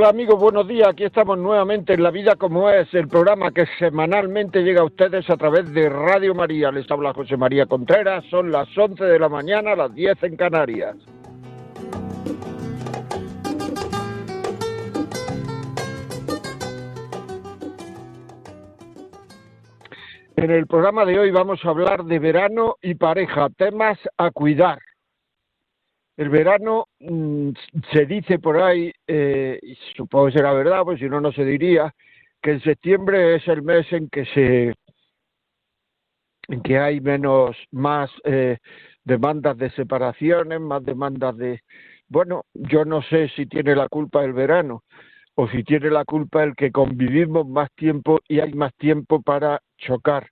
Hola amigos, buenos días. Aquí estamos nuevamente en La Vida como es, el programa que semanalmente llega a ustedes a través de Radio María. Les habla José María Contreras. Son las 11 de la mañana, las 10 en Canarias. En el programa de hoy vamos a hablar de verano y pareja, temas a cuidar. El verano mm, se dice por ahí, eh, y supongo que será verdad, pues si no, no se diría, que en septiembre es el mes en que se en que hay menos más eh, demandas de separaciones, más demandas de bueno, yo no sé si tiene la culpa el verano o si tiene la culpa el que convivimos más tiempo y hay más tiempo para chocar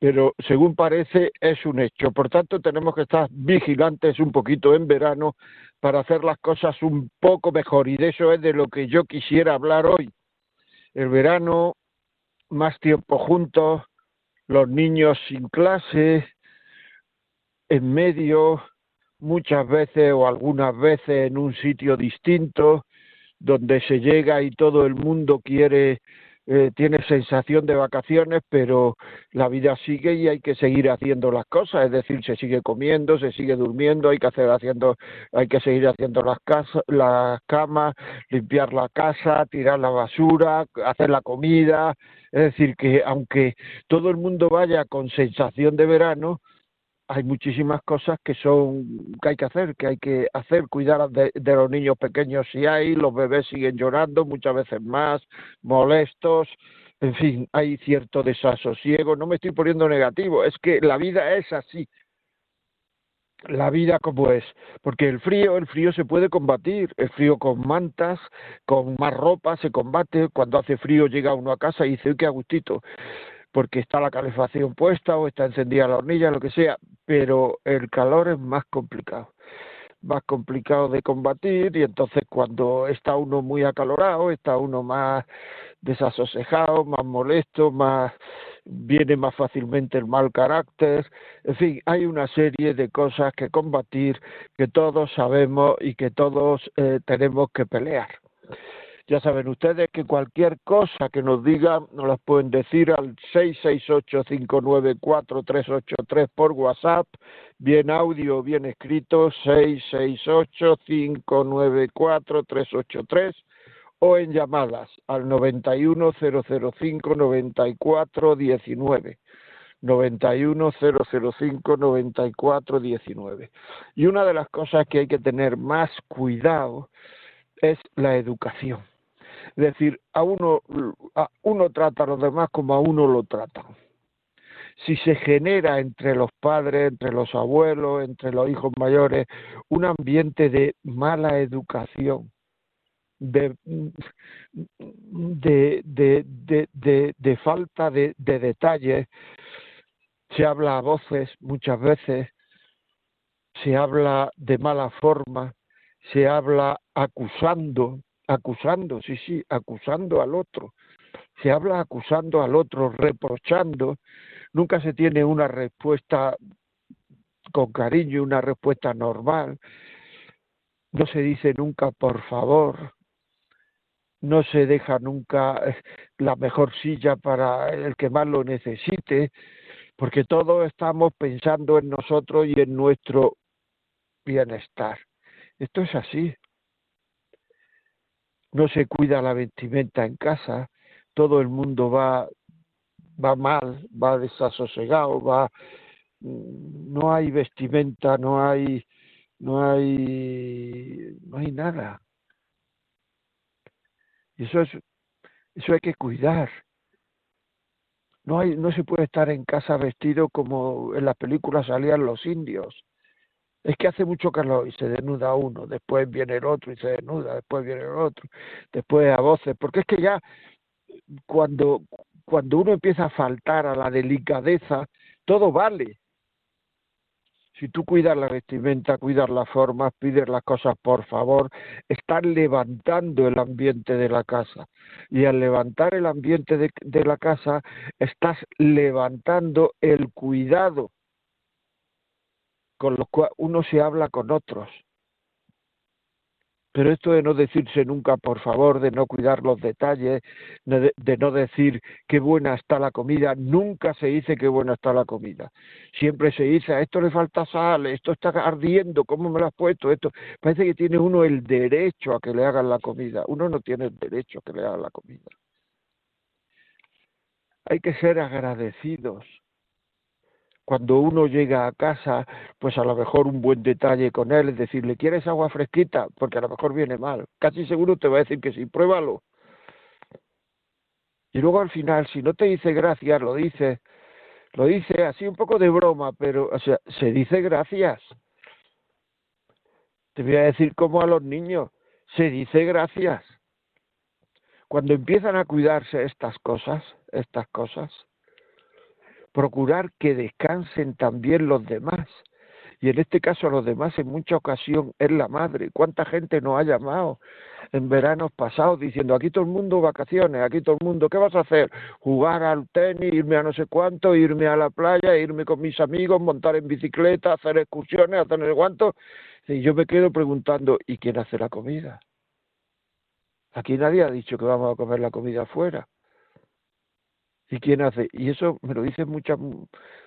pero según parece es un hecho. Por tanto, tenemos que estar vigilantes un poquito en verano para hacer las cosas un poco mejor. Y de eso es de lo que yo quisiera hablar hoy. El verano, más tiempo juntos, los niños sin clase, en medio, muchas veces o algunas veces en un sitio distinto, donde se llega y todo el mundo quiere eh, tiene sensación de vacaciones, pero la vida sigue y hay que seguir haciendo las cosas, es decir, se sigue comiendo, se sigue durmiendo, hay que hacer haciendo, hay que seguir haciendo las las camas, limpiar la casa, tirar la basura, hacer la comida, es decir, que aunque todo el mundo vaya con sensación de verano, hay muchísimas cosas que son que hay que hacer, que hay que hacer, cuidar de, los niños pequeños si hay, los bebés siguen llorando muchas veces más, molestos, en fin, hay cierto desasosiego, no me estoy poniendo negativo, es que la vida es así. La vida como es, porque el frío, el frío se puede combatir, el frío con mantas, con más ropa se combate, cuando hace frío llega uno a casa y dice, qué agustito, porque está la calefacción puesta o está encendida la hornilla, lo que sea, pero el calor es más complicado, más complicado de combatir y entonces cuando está uno muy acalorado, está uno más desasosejado, más molesto, más viene más fácilmente el mal carácter, en fin, hay una serie de cosas que combatir que todos sabemos y que todos eh, tenemos que pelear. Ya saben ustedes que cualquier cosa que nos digan nos las pueden decir al 668-594-383 por WhatsApp, bien audio, bien escrito, 668-594-383 o en llamadas al 91005-9419. 91005-9419. Y una de las cosas que hay que tener más cuidado es la educación. Es decir, a uno, uno trata a los demás como a uno lo tratan. Si se genera entre los padres, entre los abuelos, entre los hijos mayores, un ambiente de mala educación, de, de, de, de, falta de detalles, se habla a voces muchas veces, se habla de mala forma, se habla acusando, acusando, sí, sí, acusando al otro. Se habla acusando al otro, reprochando. Nunca se tiene una respuesta con cariño, una respuesta normal. No se dice nunca por favor. No se deja nunca eh, la mejor silla para el que más lo necesite, porque todos estamos pensando en nosotros y en nuestro bienestar. Esto es así no se cuida la vestimenta en casa, todo el mundo va, va mal, va desasosegado, va, mm, no hay vestimenta, no hay, no hay, no hay nada. Eso es, eso hay que cuidar. No hay, no se puede estar en casa vestido como en las películas salían los indios es que hace mucho calor y se desnuda uno, después viene el otro y se desnuda, después viene el otro, después a voces, porque es que ya cuando, cuando uno empieza a faltar a la delicadeza, todo vale. Si tú cuidas la vestimenta, cuidas las formas, pides las cosas por favor, estás levantando el ambiente de la casa. Y al levantar el ambiente de, de la casa, estás levantando el cuidado con lo cual uno se habla con otros. Pero esto de no decirse nunca por favor, de no cuidar los detalles, de, no decir qué buena está la comida, nunca se dice qué buena está la comida. Siempre se dice, a esto le falta sal, esto está ardiendo, ¿cómo me lo has puesto? Esto parece que tiene uno el derecho a que le hagan la comida. Uno no tiene el derecho a que le hagan la comida. Hay que ser agradecidos cuando uno llega a casa, pues a lo mejor un buen detalle con él es decirle, ¿quieres agua fresquita? Porque a lo mejor viene mal. Casi seguro te va a decir que sí, pruébalo. Y luego al final, si no te dice gracias, lo dice, lo dice así un poco de broma, pero, o sea, se dice gracias. Te voy a decir como a los niños, se dice gracias. Cuando empiezan a cuidarse estas cosas, estas cosas, procurar que descansen también los demás. Y en este caso los demás en mucha ocasión es la madre. ¿Cuánta gente nos ha llamado en veranos pasados diciendo aquí todo el mundo vacaciones, aquí todo el mundo, ¿qué vas a hacer? Jugar al tenis, irme a no sé cuánto, irme a la playa, irme con mis amigos, montar en bicicleta, hacer excursiones, hacer no sé cuánto. Y yo me quedo preguntando, ¿y quién hace la comida? Aquí nadie ha dicho que vamos a comer la comida afuera. ¿Y quién hace? Y eso me lo dicen muchas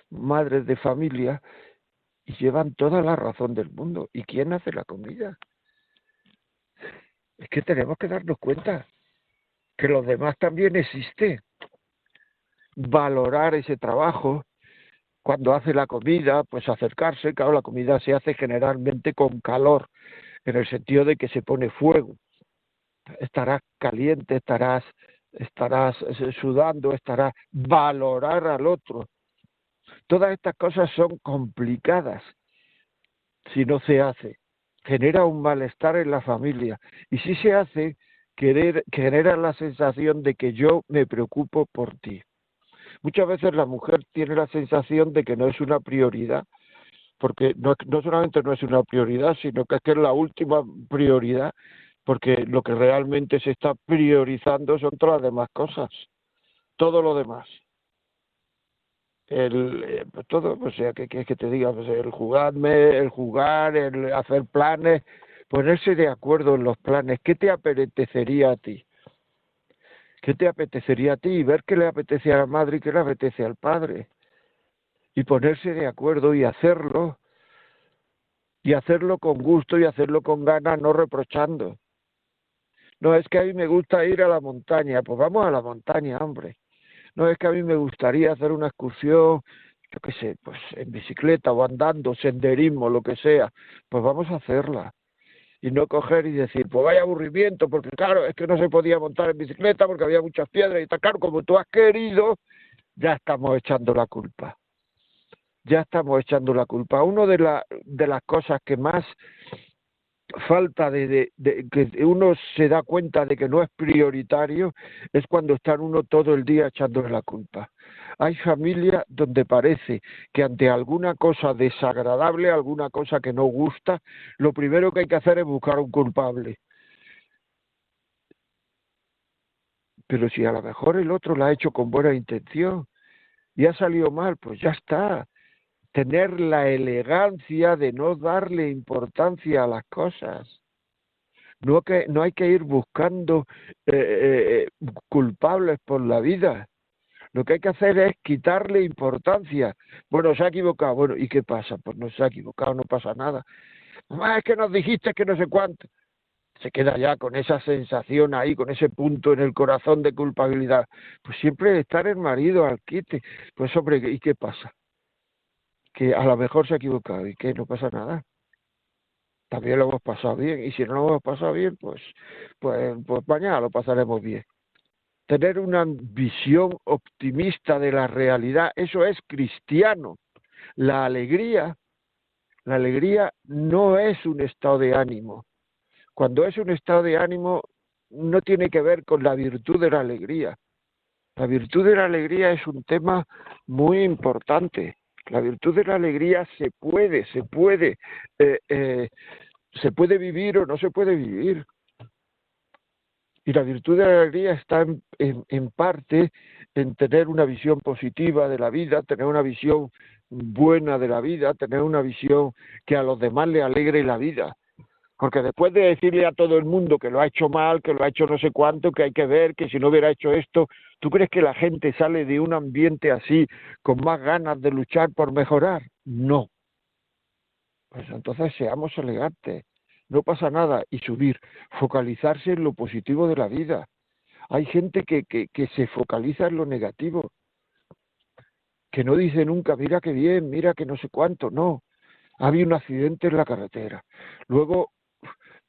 madres de familia y llevan toda la razón del mundo. ¿Y quién hace la comida? Es que tenemos que darnos cuenta que los demás también existe. Valorar ese trabajo. Cuando hace la comida, pues acercarse. Claro, la comida se hace generalmente con calor, en el sentido de que se pone fuego. Estarás caliente, estarás estarás sudando, estarás valorar al otro. Todas estas cosas son complicadas si no se hace. Genera un malestar en la familia. Y si se hace, genera la sensación de que yo me preocupo por ti. Muchas veces la mujer tiene la sensación de que no es una prioridad, porque no, no solamente no es una prioridad, sino que es que es la última prioridad porque lo que realmente se está priorizando son todas las demás cosas, todo lo demás. El, eh, pues todo, o sea, que quieres que te diga? Pues el jugarme, el jugar, el hacer planes, ponerse de acuerdo en los planes. ¿Qué te apetecería a ti? ¿Qué te apetecería a ti? Ver qué le apetece a la madre y qué le apetece al padre. Y ponerse de acuerdo y hacerlo. Y hacerlo con gusto y hacerlo con ganas, no reprochando. No, es que a mí me gusta ir a la montaña, pues vamos a la montaña, hombre. No, es que a mí me gustaría hacer una excursión, yo qué sé, pues en bicicleta o andando, senderismo, lo que sea, pues vamos a hacerla. Y no coger y decir, pues vaya aburrimiento, porque claro, es que no se podía montar en bicicleta porque había muchas piedras y está claro, como tú has querido, ya estamos echando la culpa. Ya estamos echando la culpa. Una de, la, de las cosas que más falta de, que uno se da cuenta de que no es prioritario es cuando está uno todo el día echándole la culpa. Hay familias donde parece que ante alguna cosa desagradable, alguna cosa que no gusta, lo primero que hay que hacer es buscar un culpable. Pero si a lo mejor el otro lo ha hecho con buena intención y ha salido mal, pues ya está tener la elegancia de no darle importancia a las cosas. No, que, no hay que ir buscando eh, eh, eh, culpables por la vida. Lo que hay que hacer es quitarle importancia. Bueno, se ha equivocado. Bueno, ¿y qué pasa? Pues no se ha equivocado, no pasa nada. Mamá, es que nos dijiste que no sé cuánto. Se queda ya con esa sensación ahí, con ese punto en el corazón de culpabilidad. Pues siempre estar el marido al quite. Pues hombre, ¿y qué pasa? Que a lo mejor se ha equivocado y que no pasa nada. También lo hemos pasado bien y si no lo hemos pasado bien, pues, pues, pues mañana lo pasaremos bien. Tener una visión optimista de la realidad, eso es cristiano. La alegría, la alegría no es un estado de ánimo. Cuando es un estado de ánimo, no tiene que ver con la virtud de la alegría, La virtud de la alegría es un tema muy importante. La virtud de la alegría se puede, se puede, eh, eh, se puede vivir o no se puede vivir. Y la virtud de la alegría está en, en, parte en tener una visión positiva de la vida, tener una visión buena de la vida, tener una visión que a los demás le alegre la vida. Porque después de decirle a todo el mundo que lo ha hecho mal, que lo ha hecho no sé cuánto, que hay que ver, que si no hubiera hecho esto, ¿tú crees que la gente sale de un ambiente así con más ganas de luchar por mejorar? No. Pues entonces seamos elegantes, no pasa nada y subir, focalizarse en lo positivo de la vida. Hay gente que, que, que se focaliza en lo negativo, que no dice nunca, mira qué bien, mira que no sé cuánto, no. Había un accidente en la carretera. Luego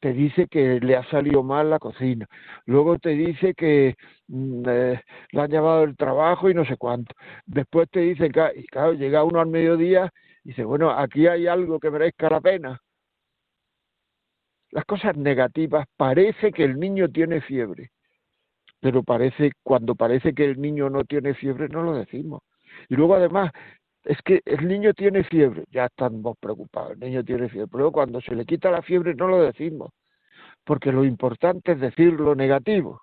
te dice que le ha salido mal la cocina, luego te dice que mm, eh, le han llevado el trabajo y no sé cuánto. Después te dice, y claro, llega uno al mediodía y dice, bueno, aquí hay algo que merezca la pena. Las cosas negativas, parece que el niño tiene fiebre, pero parece, cuando parece que el niño no tiene fiebre, no lo decimos. Y luego además es que el niño tiene fiebre, ya estamos preocupados, el niño tiene fiebre, pero cuando se le quita la fiebre no lo decimos, porque lo importante es decir lo negativo.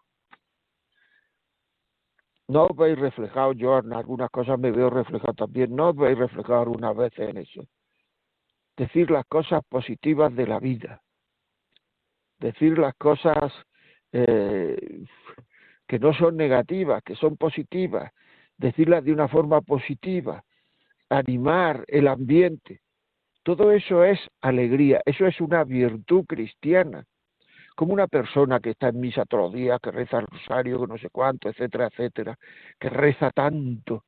No os veis reflejado, yo en algunas cosas me veo reflejado también, no os veis reflejado algunas veces en eso. Decir las cosas positivas de la vida, decir las cosas eh, que no son negativas, que son positivas, decirlas de una forma positiva, animar el ambiente. Todo eso es alegría, eso es una virtud cristiana. Como una persona que está en misa todos los días, que reza el rosario, que no sé cuánto, etcétera, etcétera, que reza tanto,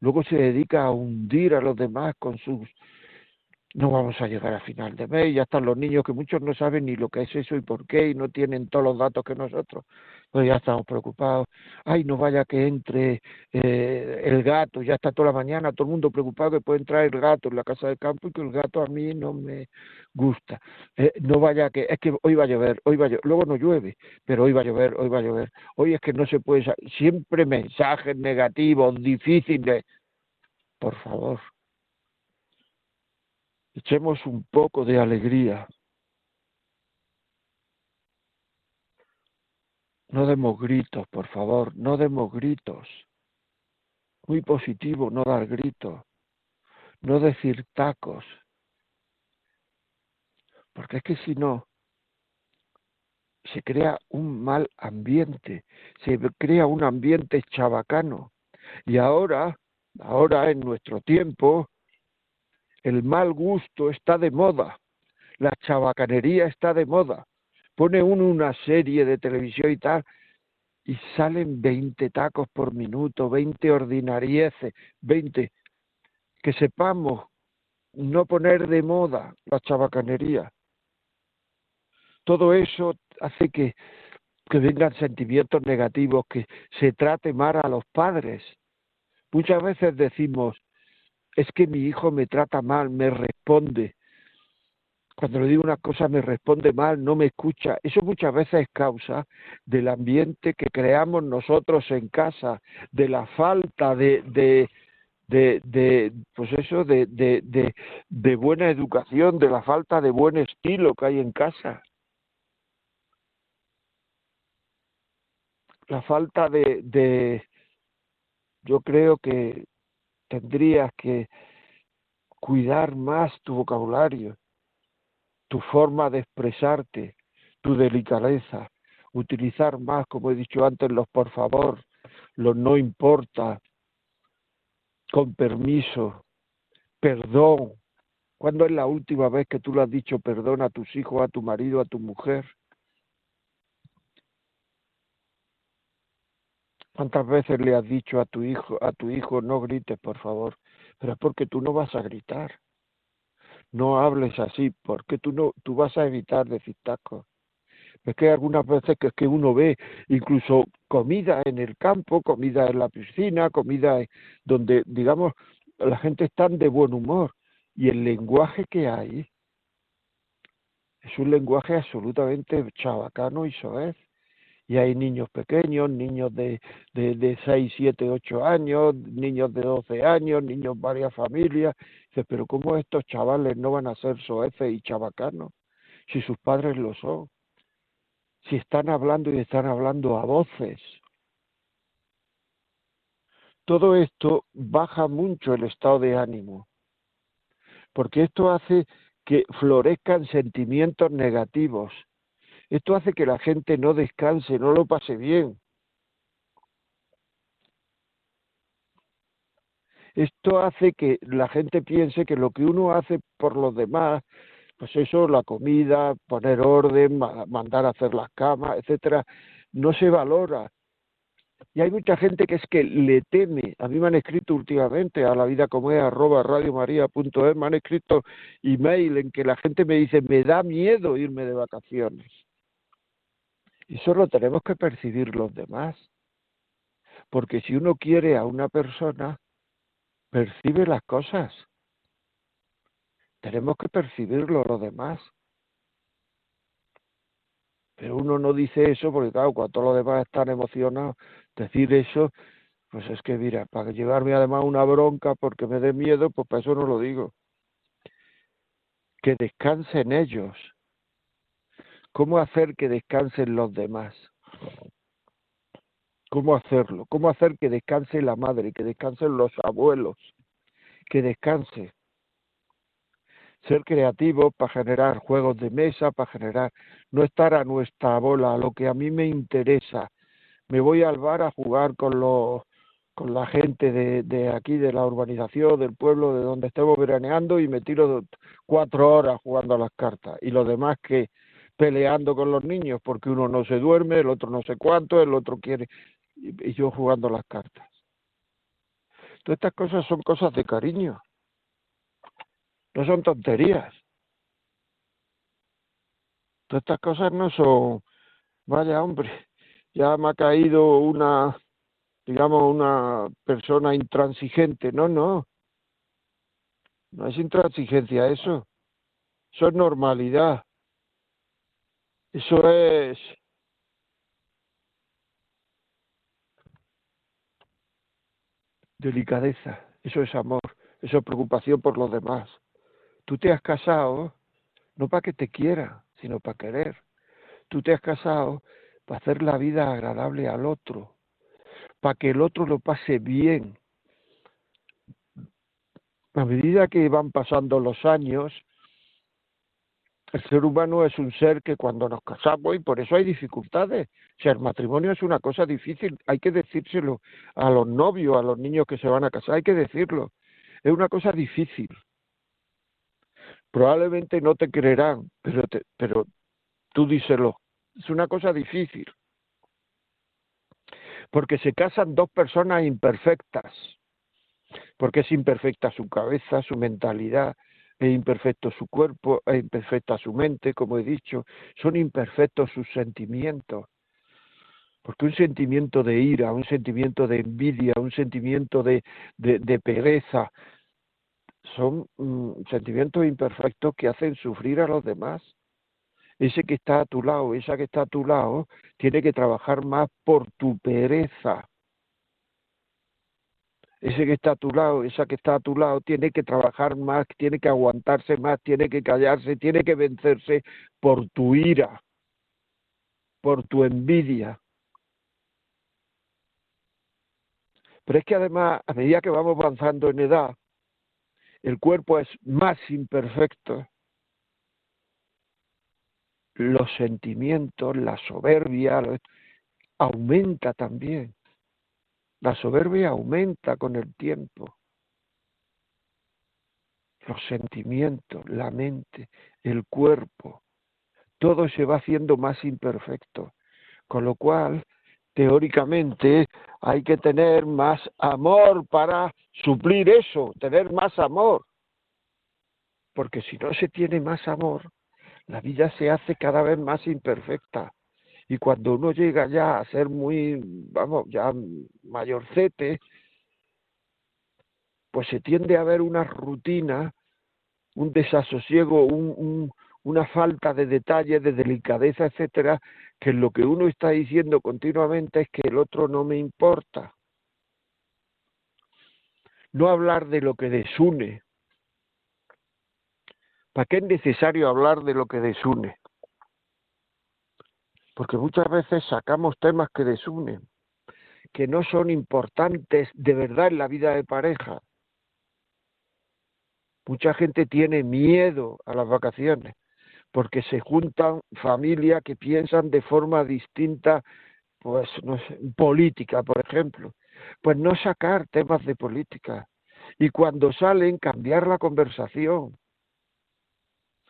luego se dedica a hundir a los demás con sus no vamos a llegar a final de mes, ya están los niños que muchos no saben ni lo que es eso y por qué y no tienen todos los datos que nosotros, pues ya estamos preocupados, ay, no vaya que entre eh, el gato, ya está toda la mañana todo el mundo preocupado que puede entrar el gato en la casa de campo y que el gato a mí no me gusta, eh, no vaya que, es que hoy va a llover, hoy va a llover, luego no llueve, pero hoy va a llover, hoy va a llover, hoy es que no se puede, siempre mensajes negativos, difíciles, por favor, Echemos un poco de alegría. No demos gritos, por favor, no demos gritos. Muy positivo no dar gritos, no decir tacos. Porque es que si no, se crea un mal ambiente, se crea un ambiente chabacano. Y ahora, ahora en nuestro tiempo, el mal gusto está de moda, la chabacanería está de moda. Pone uno una serie de televisión y tal, y salen 20 tacos por minuto, 20 ordinarieces, 20. Que sepamos no poner de moda la chabacanería. Todo eso hace que, que vengan sentimientos negativos, que se trate mal a los padres. Muchas veces decimos, es que mi hijo me trata mal, me responde. Cuando le digo una cosa me responde mal, no me escucha. Eso muchas veces es causa del ambiente que creamos nosotros en casa, de la falta de, de, de, pues eso, de, de, de, de buena educación, de la falta de buen estilo que hay en casa. La falta de, de yo creo que tendrías que cuidar más tu vocabulario, tu forma de expresarte, tu delicadeza, utilizar más, como he dicho antes, los por favor, los no importa, con permiso, perdón. ¿Cuándo es la última vez que tú le has dicho perdón a tus hijos, a tu marido, a tu mujer? ¿Cuántas veces le has dicho a tu hijo, a tu hijo, no grites, por favor? Pero es porque tú no vas a gritar. No hables así, porque tú no, tú vas a evitar decir tacos. Es que algunas veces que es que uno ve incluso comida en el campo, comida en la piscina, comida donde, digamos, la gente está de buen humor. Y el lenguaje que hay es un lenguaje absolutamente chabacano y soez y hay niños pequeños, niños de, de, de 6, 7, 8 años, niños de 12 años, niños varias familias. Dice, pero ¿cómo estos chavales no van a ser soeces y chabacanos si sus padres lo son? Si están hablando y están hablando a voces. Todo esto baja mucho el estado de ánimo, porque esto hace que florezcan sentimientos negativos, esto hace que la gente no descanse, no lo pase bien. Esto hace que la gente piense que lo que uno hace por los demás, pues eso, la comida, poner orden, mandar a hacer las camas, etcétera, no se valora. Y hay mucha gente que es que le teme. A mí me han escrito últimamente a la vida como es arroba radiomaria.es, me han escrito email en que la gente me dice, me da miedo irme de vacaciones. Y eso lo tenemos que percibir los demás. Porque si uno quiere a una persona, percibe las cosas. Tenemos que percibirlo los demás. Pero uno no dice eso porque, claro, cuando los demás están emocionados, decir eso, pues es que, mira, para llevarme además una bronca porque me dé miedo, pues para eso no lo digo. Que descansen ellos, ¿Cómo hacer que descansen los demás? ¿Cómo hacerlo? ¿Cómo hacer que descanse la madre, que descansen los abuelos, que descanse? Ser creativo para generar juegos de mesa, para generar, no estar a nuestra bola, a lo que a mí me interesa. Me voy al bar a jugar con los con la gente de, de aquí, de la urbanización, del pueblo, de donde estemos veraneando y me tiro cuatro horas jugando a las cartas. Y los demás que, peleando con los niños porque uno no se duerme, el otro no sé cuánto, el otro quiere, y, yo jugando las cartas. Todas estas cosas son cosas de cariño, no son tonterías. Todas estas cosas no son, vaya hombre, ya me ha caído una, digamos, una persona intransigente. No, no. No es intransigencia eso. Eso es normalidad. Eso es delicadeza, eso es amor, eso es preocupación por los demás. Tú te has casado no para que te quiera, sino para querer. Tú te has casado para hacer la vida agradable al otro, para que el otro lo pase bien. A medida que van pasando los años, el ser humano es un ser que cuando nos casamos, y por eso hay dificultades, o sea, el matrimonio es una cosa difícil, hay que decírselo a los novios, a los niños que se van a casar, hay que decirlo, es una cosa difícil. Probablemente no te creerán, pero, pero tú díselo, es una cosa difícil. Porque se casan dos personas imperfectas, porque es imperfecta su cabeza, su mentalidad, es imperfecto su cuerpo, es imperfecta su mente, como he dicho, son imperfectos sus sentimientos. Porque un sentimiento de ira, un sentimiento de envidia, un sentimiento de, pereza, son mm, sentimientos imperfectos que hacen sufrir a los demás. Ese que está a tu lado, esa que está a tu lado, tiene que trabajar más por tu pereza ese que está a tu lado, esa que está a tu lado, tiene que trabajar más, tiene que aguantarse más, tiene que callarse, tiene que vencerse por tu ira, por tu envidia. Pero es que además, a medida que vamos avanzando en edad, el cuerpo es más imperfecto. Los sentimientos, la soberbia, aumenta también. La soberbia aumenta con el tiempo. Los sentimientos, la mente, el cuerpo, todo se va haciendo más imperfecto. Con lo cual, teóricamente, hay que tener más amor para suplir eso, tener más amor. Porque si no se tiene más amor, la vida se hace cada vez más imperfecta. Y cuando uno llega ya a ser muy, vamos, ya mayorcete, pues se tiende a ver una rutina, un desasosiego, un, una falta de detalle, de delicadeza, etcétera, que lo que uno está diciendo continuamente es que el otro no me importa. No hablar de lo que desune. ¿Para qué es necesario hablar de lo que desune? Porque muchas veces sacamos temas que desunen, que no son importantes de verdad en la vida de pareja. Mucha gente tiene miedo a las vacaciones porque se juntan familias que piensan de forma distinta, pues no sé, política, por ejemplo. Pues no sacar temas de política y cuando salen cambiar la conversación.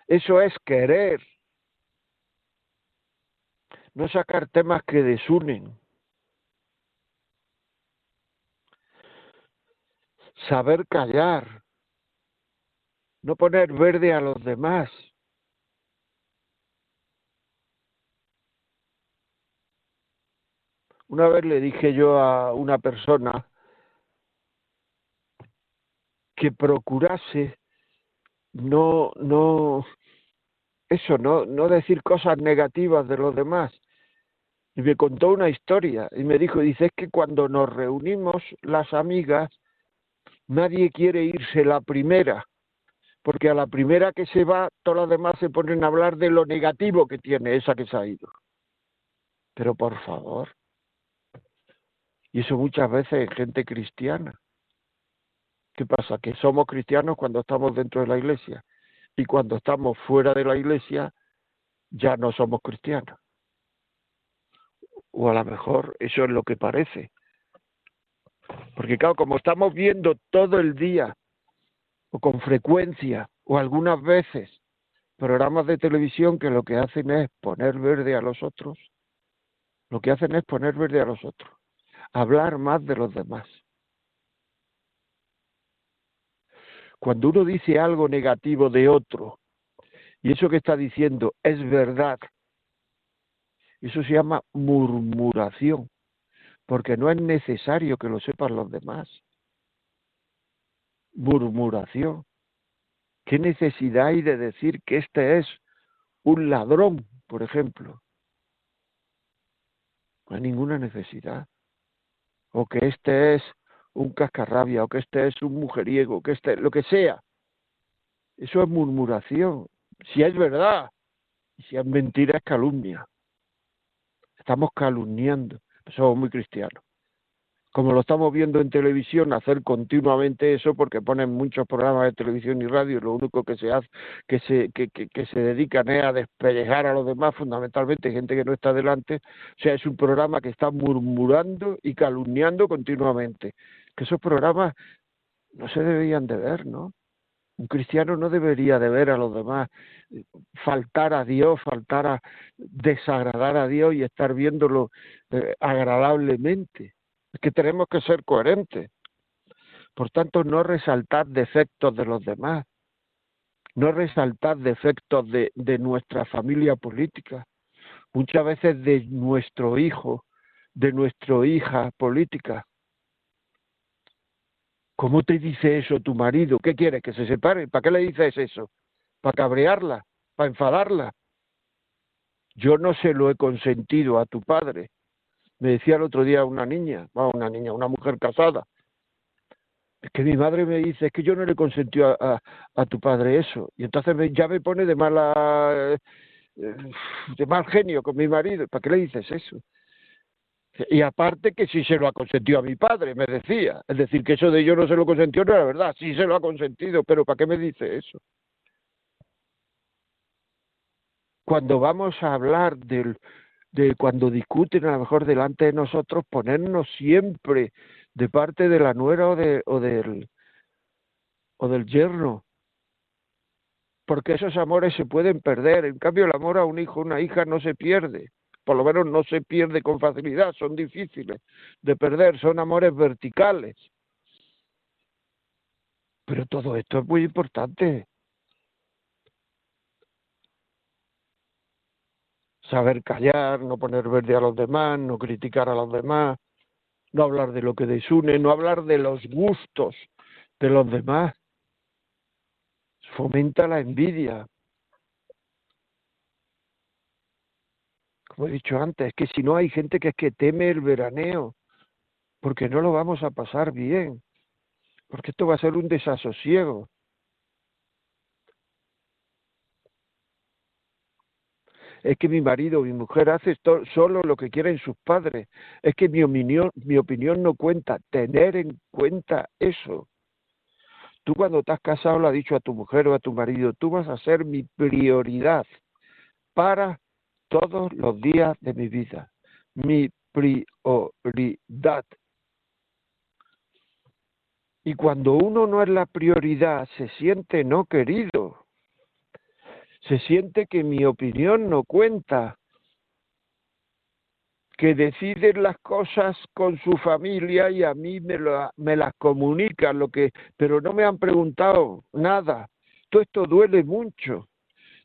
Eso es querer. No sacar temas que desunen. Saber callar. No poner verde a los demás. Una vez le dije yo a una persona que procurase no, no, eso, no, no decir cosas negativas de los demás. Y me contó una historia y me dijo, dice, es que cuando nos reunimos las amigas, nadie quiere irse la primera, porque a la primera que se va, todas las demás se ponen a hablar de lo negativo que tiene esa que se ha ido. Pero por favor, y eso muchas veces en gente cristiana. ¿Qué pasa? Que somos cristianos cuando estamos dentro de la iglesia y cuando estamos fuera de la iglesia ya no somos cristianos. O a lo mejor eso es lo que parece. Porque claro, como estamos viendo todo el día o con frecuencia o algunas veces programas de televisión que lo que hacen es poner verde a los otros, lo que hacen es poner verde a los otros hablar más de los demás. Cuando uno dice algo negativo de otro, y eso que está diciendo es verdad, eso se llama murmuración, porque no es necesario que lo sepan los demás. Murmuración. ¿Qué necesidad hay de decir que este es un ladrón, por ejemplo? No hay ninguna necesidad o que este es un cascarrabia, o que este es un mujeriego, que este, lo que sea. Eso es murmuración. Si es verdad, si es mentira, es calumnia. Estamos calumniando. Somos muy cristianos como lo estamos viendo en televisión, hacer continuamente eso, porque ponen muchos programas de televisión y radio, y lo único que se hace, que se, que, que, se dedican es a despellejar a los demás, fundamentalmente gente que no está delante, o sea, es un programa que está murmurando y calumniando continuamente. Que esos programas no se deberían de ver, ¿no? Un cristiano no debería de ver a los demás faltar a Dios, faltar a desagradar a Dios y estar viéndolo eh, agradablemente es que tenemos que ser coherentes. Por tanto, no resaltar defectos de los demás, no resaltar defectos de, de nuestra familia política, muchas veces de nuestro hijo, de nuestra hija política. ¿Cómo te dice eso tu marido? ¿Qué quieres? ¿Que se separe? ¿Para qué le dices eso? ¿Para cabrearla? ¿Para enfadarla? Yo no se lo he consentido a tu padre. Me decía el otro día una niña, una niña, una mujer casada, es que mi madre me dice, es que yo no le consentió a, a, tu padre eso. Y entonces ya me pone de mala, eh, de mal genio con mi marido. ¿Para qué le dices eso? Y aparte que sí se lo ha consentido a mi padre, me decía. Es decir, que eso de yo no se lo consentió no era verdad, sí se lo ha consentido, pero ¿para qué me dice eso? Cuando vamos a hablar del, de cuando discuten a lo mejor delante de nosotros, ponernos siempre de parte de la nuera o, de, o, del, o del yerno. Porque esos amores se pueden perder. En cambio, el amor a un hijo o una hija no se pierde. Por lo menos no se pierde con facilidad. Son difíciles de perder. Son amores verticales. Pero todo esto es muy importante. saber callar, no poner verde a los demás, no criticar a los demás, no hablar de lo que desune, no hablar de los gustos de los demás. Fomenta la envidia. Como he dicho antes, es que si no hay gente que es que teme el veraneo, porque no lo vamos a pasar bien, porque esto va a ser un desasosiego. es que mi marido, mi mujer hace solo lo que quieren sus padres, es que mi opinión, mi opinión no cuenta, tener en cuenta eso. Tú cuando estás casado le has dicho a tu mujer o a tu marido, tú vas a ser mi prioridad para todos los días de mi vida, mi prioridad. Y cuando uno no es la prioridad, se siente no querido se siente que mi opinión no cuenta, que deciden las cosas con su familia y a mí me, me las comunican, lo que, pero no me han preguntado nada. Todo esto duele mucho,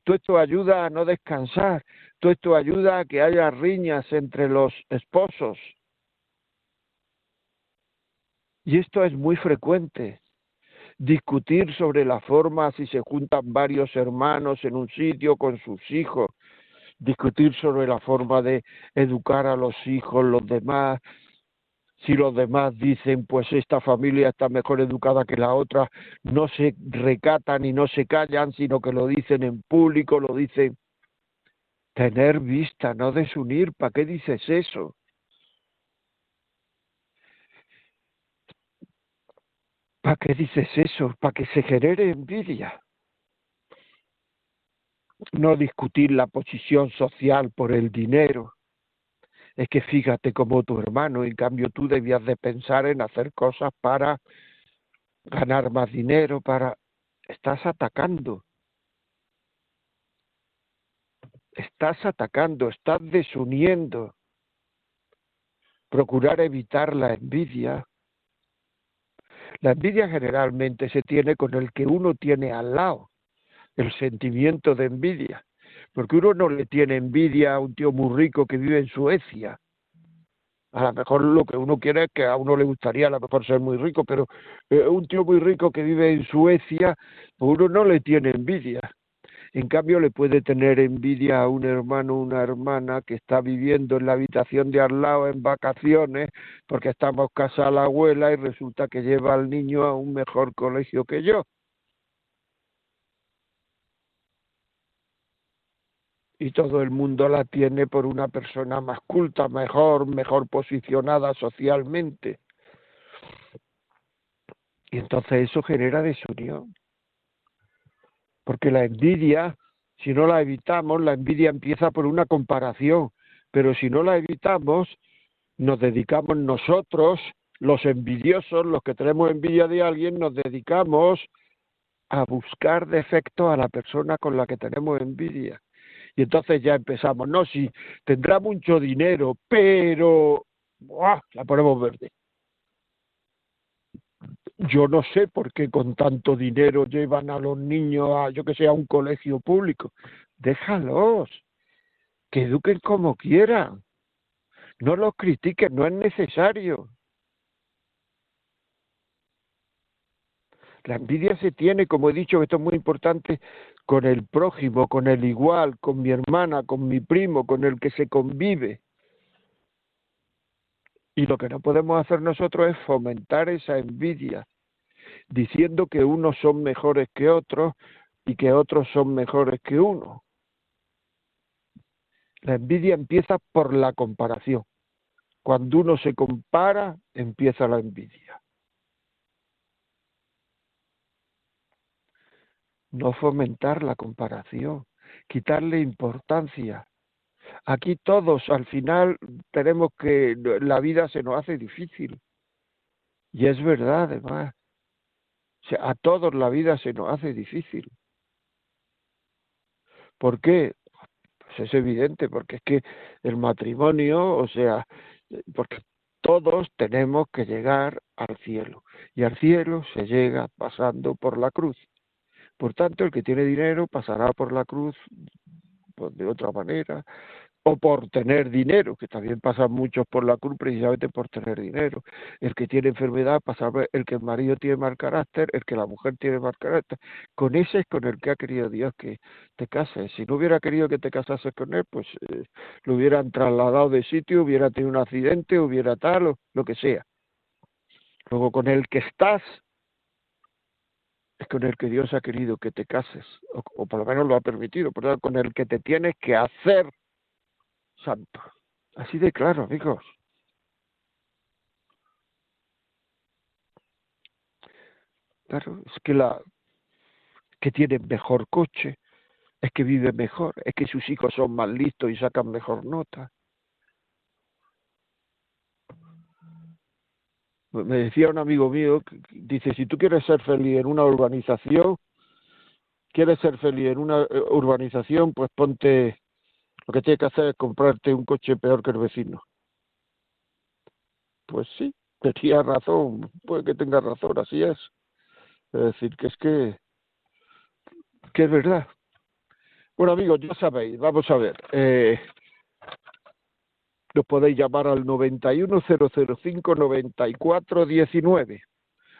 todo esto ayuda a no descansar, todo esto ayuda a que haya riñas entre los esposos. Y esto es muy frecuente. Discutir sobre la forma si se juntan varios hermanos en un sitio con sus hijos, discutir sobre la forma de educar a los hijos, los demás, si los demás dicen pues esta familia está mejor educada que la otra, no se recatan y no se callan, sino que lo dicen en público, lo dicen tener vista, no desunir, ¿para qué dices eso? ¿Para qué dices eso? Para que se genere envidia. No discutir la posición social por el dinero. Es que fíjate como tu hermano, en cambio tú debías de pensar en hacer cosas para ganar más dinero, para... Estás atacando. Estás atacando, estás desuniendo. Procurar evitar la envidia la envidia generalmente se tiene con el que uno tiene al lado, el sentimiento de envidia, porque uno no le tiene envidia a un tío muy rico que vive en Suecia. A lo mejor lo que uno quiere es que a uno le gustaría a lo mejor ser muy rico, pero eh, un tío muy rico que vive en Suecia, pues uno no le tiene envidia. En cambio, le puede tener envidia a un hermano o una hermana que está viviendo en la habitación de al lado en vacaciones porque estamos casa a la abuela y resulta que lleva al niño a un mejor colegio que yo. Y todo el mundo la tiene por una persona más culta, mejor, mejor posicionada socialmente. Y entonces eso genera desunión. Porque la envidia, si no la evitamos, la envidia empieza por una comparación, pero si no la evitamos, nos dedicamos nosotros, los envidiosos, los que tenemos envidia de alguien, nos dedicamos a buscar defectos a la persona con la que tenemos envidia. Y entonces ya empezamos, no, si tendrá mucho dinero, pero la ponemos verde yo no sé por qué con tanto dinero llevan a los niños a, yo que sé, a un colegio público. Déjalos, que eduquen como quieran. No los critiquen, no es necesario. La envidia se tiene, como he dicho, esto es muy importante, con el prójimo, con el igual, con mi hermana, con mi primo, con el que se convive. Y lo que no podemos hacer nosotros es fomentar esa envidia, diciendo que unos son mejores que otros y que otros son mejores que uno. La envidia empieza por la comparación. Cuando uno se compara, empieza la envidia. No fomentar la comparación, quitarle importancia, Aquí todos al final tenemos que la vida se nos hace difícil. Y es verdad, además. a todos la vida se nos hace difícil. ¿Por qué? Pues es evidente, porque es que el matrimonio, o sea, porque todos tenemos que llegar al cielo. Y al cielo se llega pasando por la cruz. Por tanto, el que tiene dinero pasará por la cruz pues, de otra manera, o por tener dinero, que también pasan muchos por la cruz precisamente por tener dinero. El que tiene enfermedad pasa el que el marido tiene mal carácter, el que la mujer tiene mal carácter. Con ese es con el que ha querido Dios que te cases. Si no hubiera querido que te casases con él, pues eh, lo hubieran trasladado de sitio, hubiera tenido un accidente, hubiera tal, o lo que sea. Luego con el que estás, es con el que Dios ha querido que te cases, o, por lo menos lo ha permitido, pero con el que te tienes que hacer santo. Así de claro, amigos. Claro, es que la que tiene mejor coche, es que vive mejor, es que sus hijos son más listos y sacan mejor nota. Me decía un amigo mío, dice, si tú quieres ser feliz en una urbanización, quieres ser feliz en una eh, urbanización, pues ponte lo que tienes que hacer es comprarte un coche peor que el vecino. Pues sí, tenía razón, puede que tenga razón, así es. Es decir, que es que, que es verdad. Bueno amigos, ya sabéis, vamos a ver. Eh, nos podéis llamar al 910059419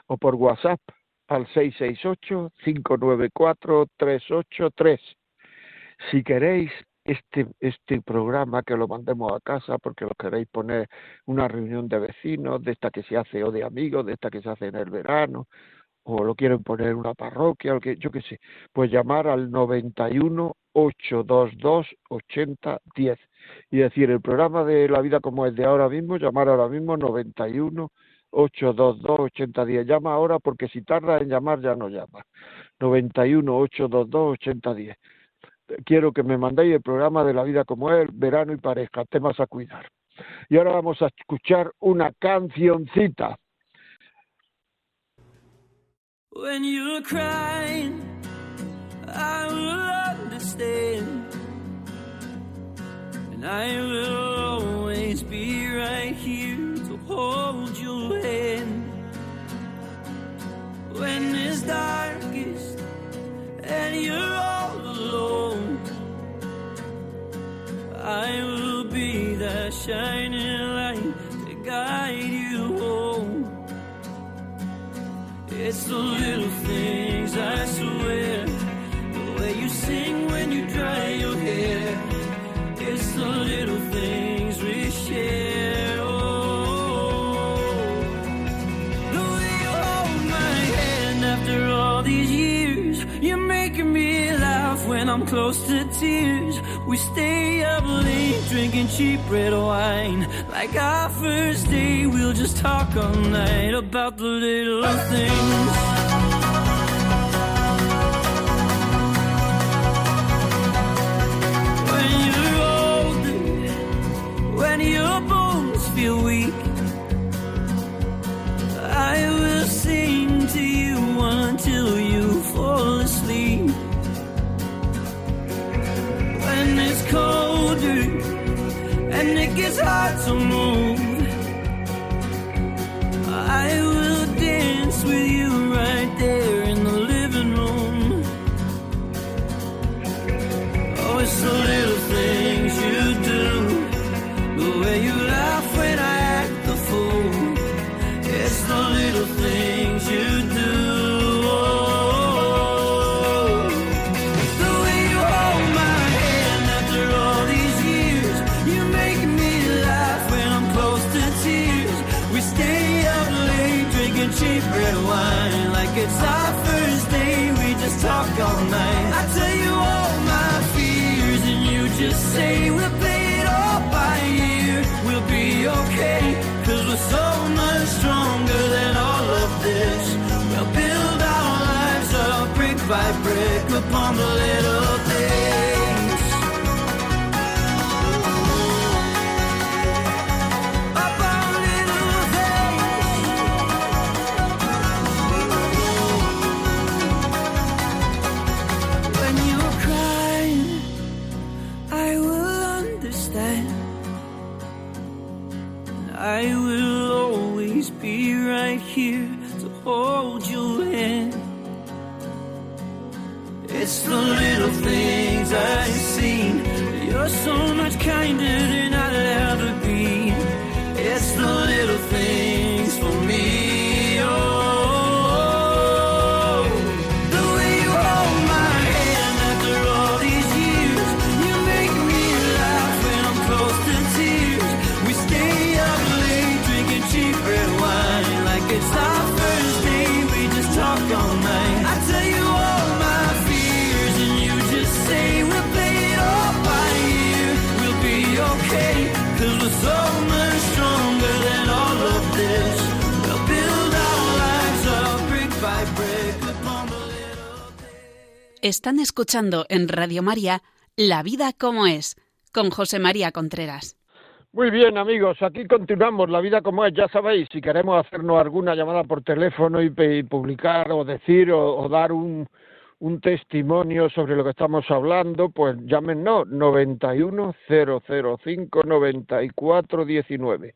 o por WhatsApp al 668-594-383. Si queréis este, este programa que lo mandemos a casa porque lo queréis poner una reunión de vecinos, de esta que se hace o de amigos, de esta que se hace en el verano, o lo quieren poner en una parroquia, o que, yo qué sé, pues llamar al 91 822 8010 y decir el programa de la vida como es de ahora mismo, llamar ahora mismo 91 822 8010. Llama ahora porque si tarda en llamar ya no llama. 91 822 8010 quiero que me mandéis el programa de la vida como es, verano y pareja, temas a cuidar. Y ahora vamos a escuchar una cancioncita. When you're crying, I will understand. And I will always be right here to hold your hand. When it's darkest and you're all alone, I will be that shining light to guide you home. It's the little things I swear, the way you sing when you dry your hair. It's the little things we share. Oh, the way you hold my hand after all these years, when I'm close to tears. We stay up late drinking cheap red wine. Like our first day, we'll just talk all night about the little things. it's hard to move. break upon the little Están escuchando en Radio María La vida como es, con José María Contreras. Muy bien, amigos, aquí continuamos la vida como es. Ya sabéis, si queremos hacernos alguna llamada por teléfono y, publicar o decir o, dar un, un testimonio sobre lo que estamos hablando, pues llámenos 91 005 94 19.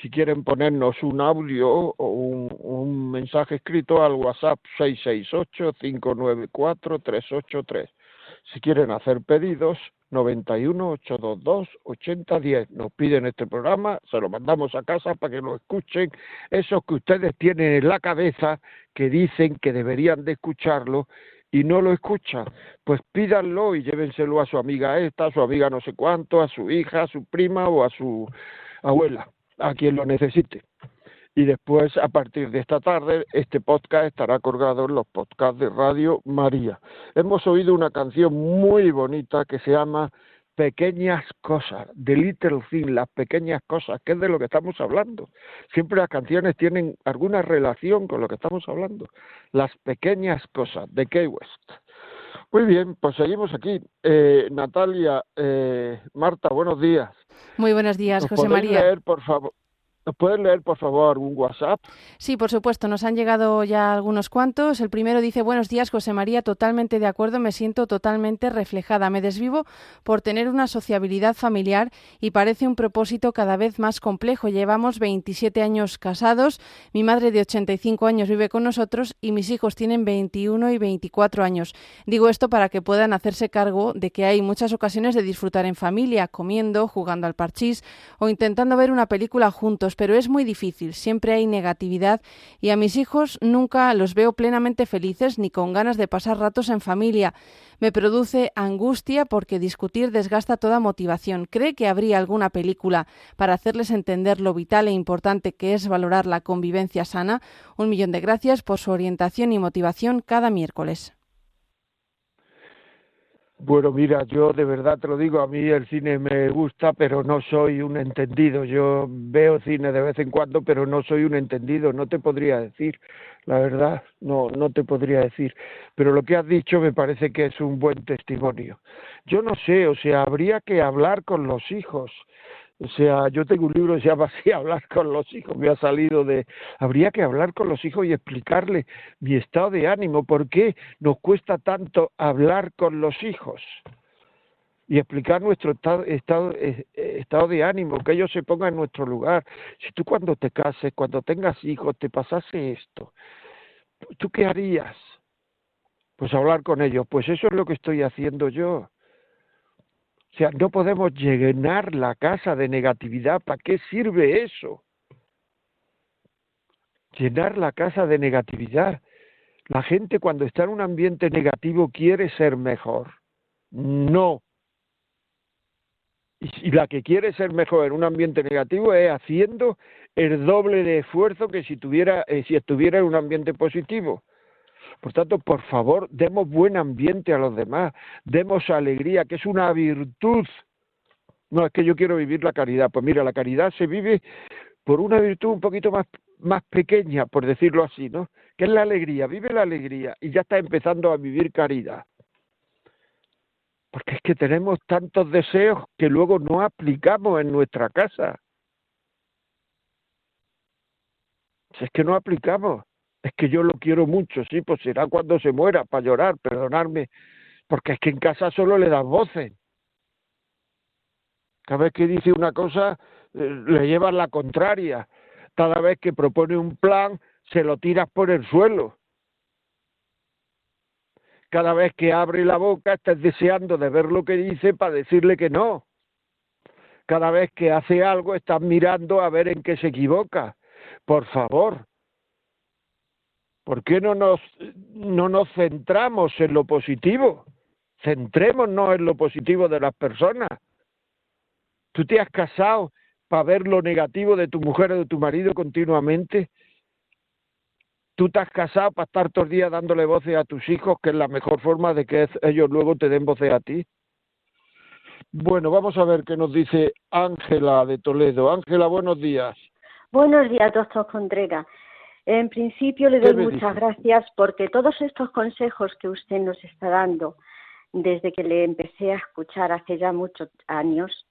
Si quieren ponernos un audio o un, mensaje escrito al WhatsApp 668 594 383. Si quieren hacer pedidos, 91 822 8010. Nos piden este programa, se lo mandamos a casa para que lo escuchen. Esos que ustedes tienen en la cabeza que dicen que deberían de escucharlo y no lo escuchan, pues pídanlo y llévenselo a su amiga esta, a su amiga no sé cuánto, a su hija, a su prima o a su abuela, a quien lo necesite. Y después, a partir de esta tarde, este podcast estará colgado en los podcasts de Radio María. Hemos oído una canción muy bonita que se llama Pequeñas Cosas, The Little Thing, las pequeñas cosas, que es de lo que estamos hablando. Siempre las canciones tienen alguna relación con lo que estamos hablando. Las pequeñas cosas, de Key West. Muy bien, pues seguimos aquí. Eh, Natalia, eh, Marta, buenos días. Muy buenos días, ¿Nos José María. leer, por favor? ¿Nos puedes leer, por favor, un WhatsApp? Sí, por supuesto, nos han llegado ya algunos cuantos. El primero dice, buenos días, José María, totalmente de acuerdo, me siento totalmente reflejada. Me desvivo por tener una sociabilidad familiar y parece un propósito cada vez más complejo. Llevamos 27 años casados, mi madre de 85 años vive con nosotros y mis hijos tienen 21 y 24 años. Digo esto para que puedan hacerse cargo de que hay muchas ocasiones de disfrutar en familia, comiendo, jugando al parchís o intentando ver una película juntos, pero es muy difícil, siempre hay negatividad y a mis hijos nunca los veo plenamente felices ni con ganas de pasar ratos en familia. Me produce angustia porque discutir desgasta toda motivación. ¿Cree que habría alguna película para hacerles entender lo vital e importante que es valorar la convivencia sana? Un millón de gracias por su orientación y motivación cada miércoles. Bueno, mira, yo de verdad te lo digo, a mí el cine me gusta, pero no soy un entendido. Yo veo cine de vez en cuando, pero no soy un entendido, no te podría decir, la verdad, no, no te podría decir. Pero lo que has dicho me parece que es un buen testimonio. Yo no sé, o sea, habría que hablar con los hijos. O sea, yo tengo un libro que se llama así, hablar con los hijos, me ha salido de... Habría que hablar con los hijos y explicarle mi estado de ánimo, por qué nos cuesta tanto hablar con los hijos y explicar nuestro estado, estado, eh, estado de ánimo, que ellos se pongan en nuestro lugar. Si tú cuando te cases, cuando tengas hijos, te pasase esto, ¿tú qué harías? Pues hablar con ellos. Pues eso es lo que estoy haciendo yo. O sea, no podemos llenar la casa de negatividad. ¿Para qué sirve eso? Llenar la casa de negatividad. La gente cuando está en un ambiente negativo quiere ser mejor. No. Y, la que quiere ser mejor en un ambiente negativo es haciendo el doble de esfuerzo que si tuviera, eh, si estuviera en un ambiente positivo. Por tanto, por favor, demos buen ambiente a los demás, demos alegría, que es una virtud. No, es que yo quiero vivir la caridad. Pues mira, la caridad se vive por una virtud un poquito más, más pequeña, por decirlo así, ¿no? Que es la alegría. Vive la alegría y ya está empezando a vivir caridad. Porque es que tenemos tantos deseos que luego no aplicamos en nuestra casa. Si es que no aplicamos es que yo lo quiero mucho, sí, pues será cuando se muera para llorar, perdonarme, porque es que en casa solo le das voces. Cada vez que dice una cosa, eh, le llevas la contraria. Cada vez que propone un plan, se lo tiras por el suelo. cada vez que abre la boca estás deseando de ver lo que dice para decirle que no. Cada vez que hace algo estás mirando a ver en qué se equivoca. Por favor, ¿por qué no nos, no nos centramos en lo positivo? Centrémonos en lo positivo de las personas. Tú te has casado para ver lo negativo de tu mujer o de tu marido continuamente. Tú te has casado para estar todos los días dándole voces a tus hijos, que es la mejor forma de que ellos luego te den voces a ti. Bueno, vamos a ver qué nos dice Ángela de Toledo. Ángela, buenos días. Buenos días, doctor Contreras. En principio le ¿Qué doy muchas gracias porque todos estos consejos que usted nos está dando desde que le empecé a escuchar hace ya muchos años,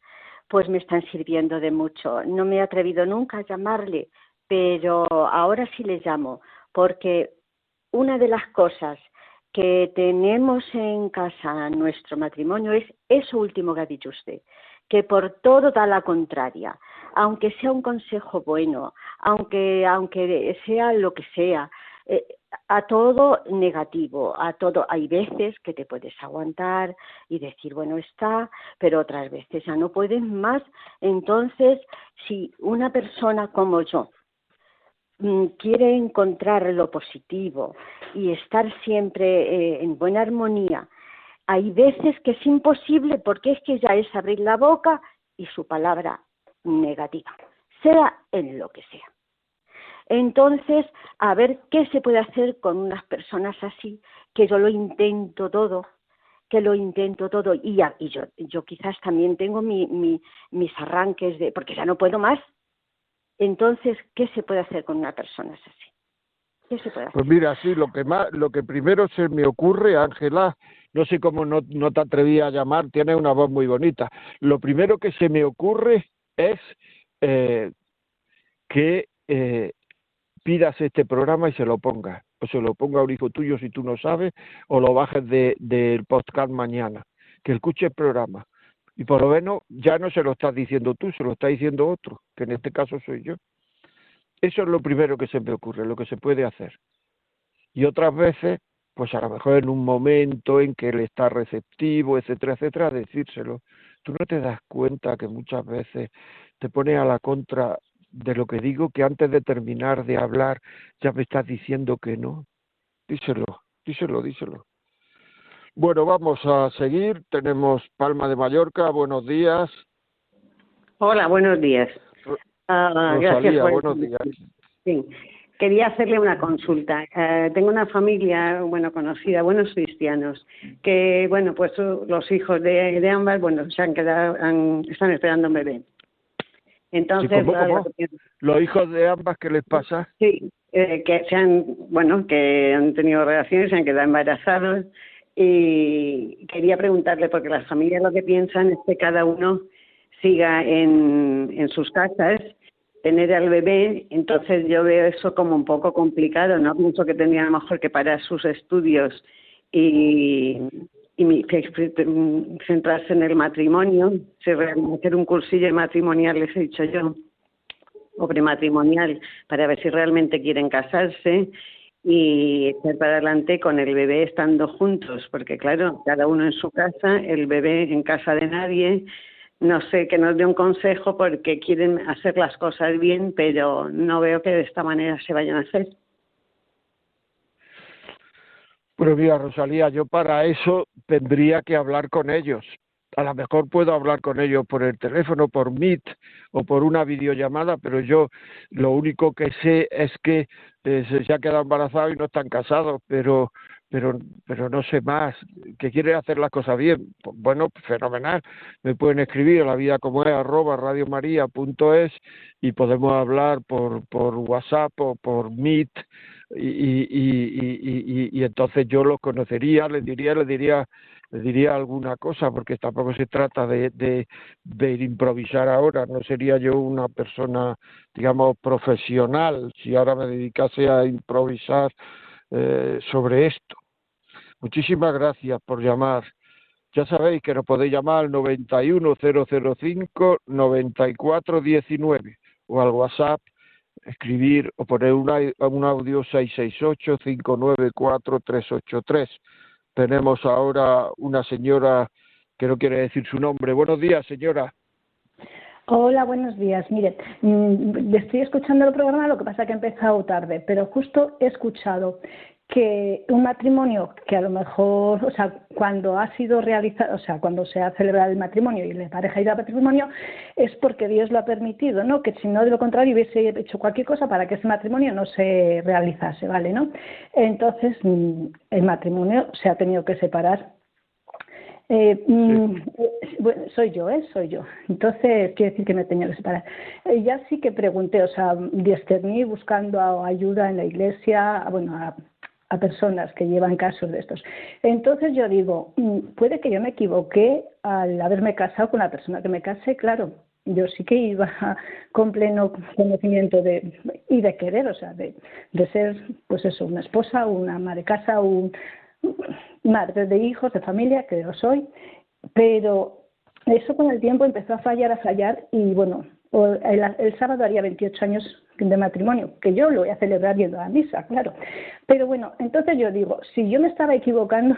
pues me están sirviendo de mucho. No me he atrevido nunca a llamarle, pero ahora sí le llamo porque una de las cosas que tenemos en casa nuestro matrimonio es eso último que ha dicho usted, que por todo da la contraria, aunque sea un consejo bueno, aunque aunque sea lo que sea, eh, a todo negativo, a todo hay veces que te puedes aguantar y decir bueno está, pero otras veces ya no puedes más. Entonces, si una persona como yo mm, quiere encontrar lo positivo y estar siempre eh, en buena armonía, hay veces que es imposible porque es que ya es abrir la boca y su palabra negativa, sea en lo que sea. Entonces, a ver qué se puede hacer con unas personas así, que yo lo intento todo, que lo intento todo, y, y yo, yo quizás también tengo mi, mi- mis arranques de, porque ya no puedo más. Entonces, ¿qué se puede hacer con una persona así? ¿Qué se puede hacer? Pues mira, sí, lo que más, lo que primero se me ocurre, Ángela, no sé cómo no, no te atreví a llamar, tienes una voz muy bonita. Lo primero que se me ocurre es eh, que eh, pidas este programa y se lo pongas, o se lo ponga a un hijo tuyo si tú no sabes, o lo bajes de- del podcast mañana, que escuche el programa. Y por lo menos ya no se lo estás diciendo tú, se lo está diciendo otro, que en este caso soy yo. Eso es lo primero que se me ocurre, lo que se puede hacer. Y otras veces, pues a lo mejor en un momento en que él está receptivo, etcétera, etcétera, decírselo. Tú no te das cuenta que muchas veces te pones a la contra de lo que digo, que antes de terminar de hablar ya me estás diciendo que no. Díselo, díselo, díselo. Bueno, vamos a seguir. Tenemos Palma de Mallorca. Buenos días. Hola, buenos días. Ah, gracias Rosalía, por buenos días. Sí. Quería hacerle una consulta. Eh, tengo una familia, bueno, conocida, buenos cristianos, que, bueno, pues uh, los hijos de, de ambas, bueno, se han quedado, han- están esperando un bebé. Entonces, ¿cómo, claro, cómo? Los hijos de ambas, ¿qué les pasa? Sí, eh, que se han, bueno, que han tenido relaciones, se han quedado embarazados y quería preguntarle porque las familias lo que piensan es que cada uno siga en, en sus casas, tener al bebé, entonces yo veo eso como un poco complicado, ¿no? Pienso que tendría a lo mejor que parar sus estudios y, y mi- centrarse en el matrimonio, hacer un cursillo matrimonial, les he dicho yo o prematrimonial para ver si realmente quieren casarse y echar para adelante con el bebé estando juntos, porque claro, cada uno en su casa, el bebé en casa de nadie. No sé, que nos dé un consejo porque quieren hacer las cosas bien, pero no veo que de esta manera se vayan a hacer. Pero mira, Rosalía, yo para eso tendría que hablar con ellos. A lo mejor puedo hablar con ellos por el teléfono, por Meet o por una videollamada, pero yo lo único que sé es que eh, se ha quedado embarazado y no están casados, pero pero pero no sé más, que quieren hacer las cosas bien. Pues bueno, fenomenal. Me pueden escribir a la vida como es arroba radiomaria.es y podemos hablar por por WhatsApp o por Meet y, y, y, y entonces yo los conocería, les diría, les diría, les diría alguna cosa, porque tampoco se trata de, de, de improvisar ahora, no sería yo una persona, digamos, profesional si ahora me dedicase a improvisar eh, sobre esto. Muchísimas gracias por llamar. Ya sabéis que nos podéis llamar al 91005-9419 o al WhatsApp escribir o poner un, audio 668-594-383. tenemos ahora una señora que no quiere decir su nombre. Buenos días, señora. Hola, buenos días. Mire, mm, estoy escuchando el programa, lo que pasa que he empezado tarde, pero justo he escuchado que un matrimonio que a lo mejor, o sea, cuando ha sido realizado, o sea, cuando se ha celebrado el matrimonio y la pareja ha ido al matrimonio, es porque Dios lo ha permitido, ¿no? Que si no, de lo contrario, hubiese hecho cualquier cosa para que ese matrimonio no se realizase, ¿vale? ¿no? Entonces, mm, el matrimonio se ha tenido que separar eh, mm, bueno, soy yo, ¿eh? Soy yo. Entonces, quiere decir que me tenía que separar. Eh, ya sí que pregunté, o sea, discerní buscando ayuda en la iglesia, bueno, a, a personas que llevan casos de estos. Entonces yo digo, mm, puede que yo me equivoqué al haberme casado con la persona que me casé, claro. Yo sí que iba con pleno conocimiento de, y de querer, o sea, de, ser, pues eso, una esposa, una ama de casa, un, madre de hijos, de familia, que lo soy, pero eso con el tiempo empezó a fallar, a fallar y bueno, el, el sábado haría 28 años de matrimonio, que yo lo voy a celebrar yendo a la misa, claro. Pero bueno, entonces yo digo, si yo me estaba equivocando,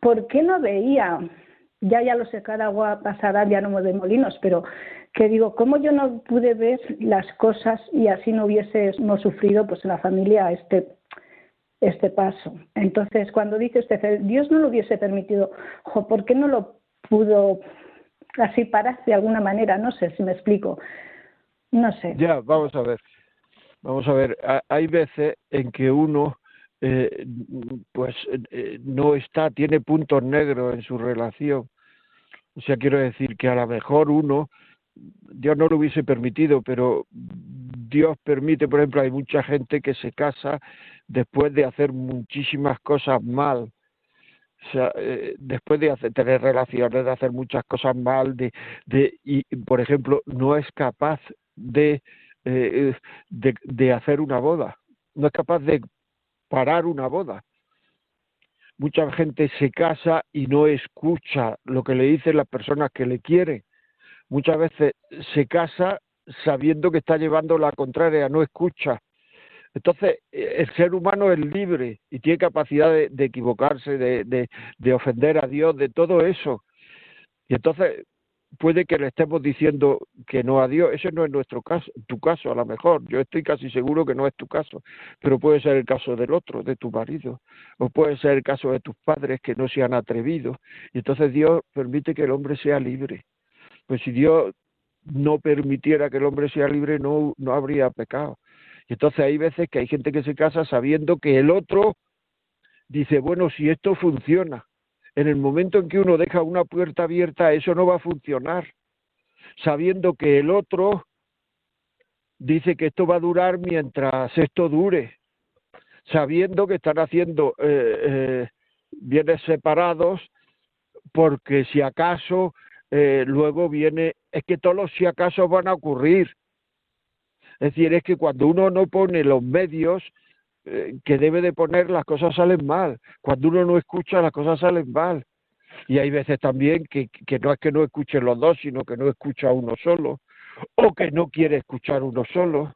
¿por qué no veía? Ya ya lo sé, cada agua pasará, ya no de molinos, pero que digo, ¿cómo yo no pude ver las cosas y así no hubiésemos sufrido pues en la familia este este paso. Entonces, cuando dice usted, Dios no lo hubiese permitido, ¿por qué no lo pudo así parar de alguna manera? No sé si me explico. No sé. Ya, vamos a ver. Vamos a ver, hay veces en que uno eh, pues eh, no está, tiene puntos negros en su relación. O sea, quiero decir que a lo mejor uno, Dios no lo hubiese permitido, pero Dios permite, por ejemplo, hay mucha gente que se casa después de hacer muchísimas cosas mal. O sea, eh, después de tener relaciones, de hacer muchas cosas mal, de, de y por ejemplo, no es capaz de eh, de, hacer una boda, no es capaz de parar una boda. Mucha gente se casa y no escucha lo que le dicen las personas que le quieren. Muchas veces se casa sabiendo que está llevando la contraria, no escucha. Entonces, el ser humano es libre y tiene capacidad de, equivocarse, de ofender a Dios, de todo eso. Y entonces, puede que le estemos diciendo que no a Dios, ese no es nuestro caso, tu caso a lo mejor, yo estoy casi seguro que no es tu caso, pero puede ser el caso del otro, de tu marido, o puede ser el caso de tus padres que no se han atrevido, y entonces Dios permite que el hombre sea libre. Pues si Dios no permitiera que el hombre sea libre, no, no habría pecado. Y entonces hay veces que hay gente que se casa sabiendo que el otro dice, bueno, si esto funciona, en el momento en que uno deja una puerta abierta, eso no va a funcionar, sabiendo que el otro dice que esto va a durar mientras esto dure, sabiendo que están haciendo eh, eh, bienes separados, porque si acaso eh, luego viene, es que todos los si acaso van a ocurrir. Es decir, es que cuando uno no pone los medios, eh, que debe de poner las cosas salen mal. Cuando uno no escucha las cosas salen mal. Y hay veces también que, que no es que no escuchen los dos, sino que no escucha uno solo o que no quiere escuchar uno solo.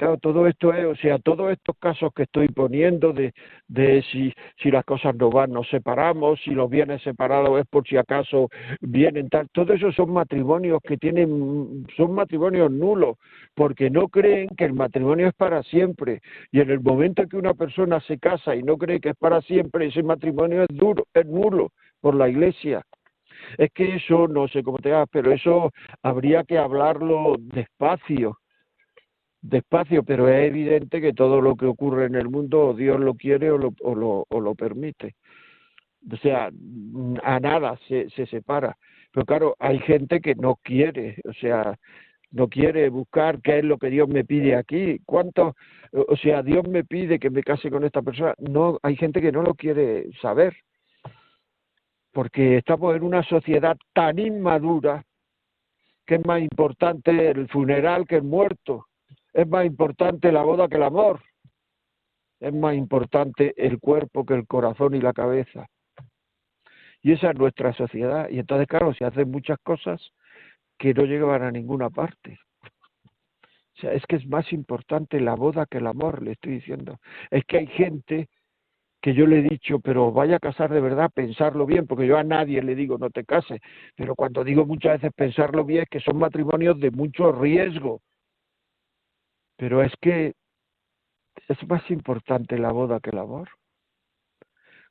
Claro, todo esto es, o sea, todos estos casos que estoy poniendo de, de si, si las cosas no van, nos separamos, si los bienes separados es por si acaso vienen tal, todo eso son matrimonios que tienen, son matrimonios nulos, porque no creen que el matrimonio es para siempre. Y en el momento que una persona se casa y no cree que es para siempre, ese matrimonio es duro, es nulo por la iglesia. Es que eso, no sé cómo te llamas, pero eso habría que hablarlo despacio despacio, pero es evidente que todo lo que ocurre en el mundo o Dios lo quiere o lo, o lo, o lo permite. O sea, a nada se, se separa. Pero claro, hay gente que no quiere, o sea, no quiere buscar qué es lo que Dios me pide aquí. ¿Cuánto? O sea, Dios me pide que me case con esta persona. No, hay gente que no lo quiere saber. Porque estamos en una sociedad tan inmadura que es más importante el funeral que el muerto es más importante la boda que el amor. Es más importante el cuerpo que el corazón y la cabeza. Y esa es nuestra sociedad. Y entonces, claro, se hacen muchas cosas que no llegan a ninguna parte. O sea, es que es más importante la boda que el amor, le estoy diciendo. Es que hay gente que yo le he dicho, pero vaya a casar de verdad, pensarlo bien, porque yo a nadie le digo no te cases, pero cuando digo muchas veces pensarlo bien es que son matrimonios de mucho riesgo. Pero es que es más importante la boda que el amor.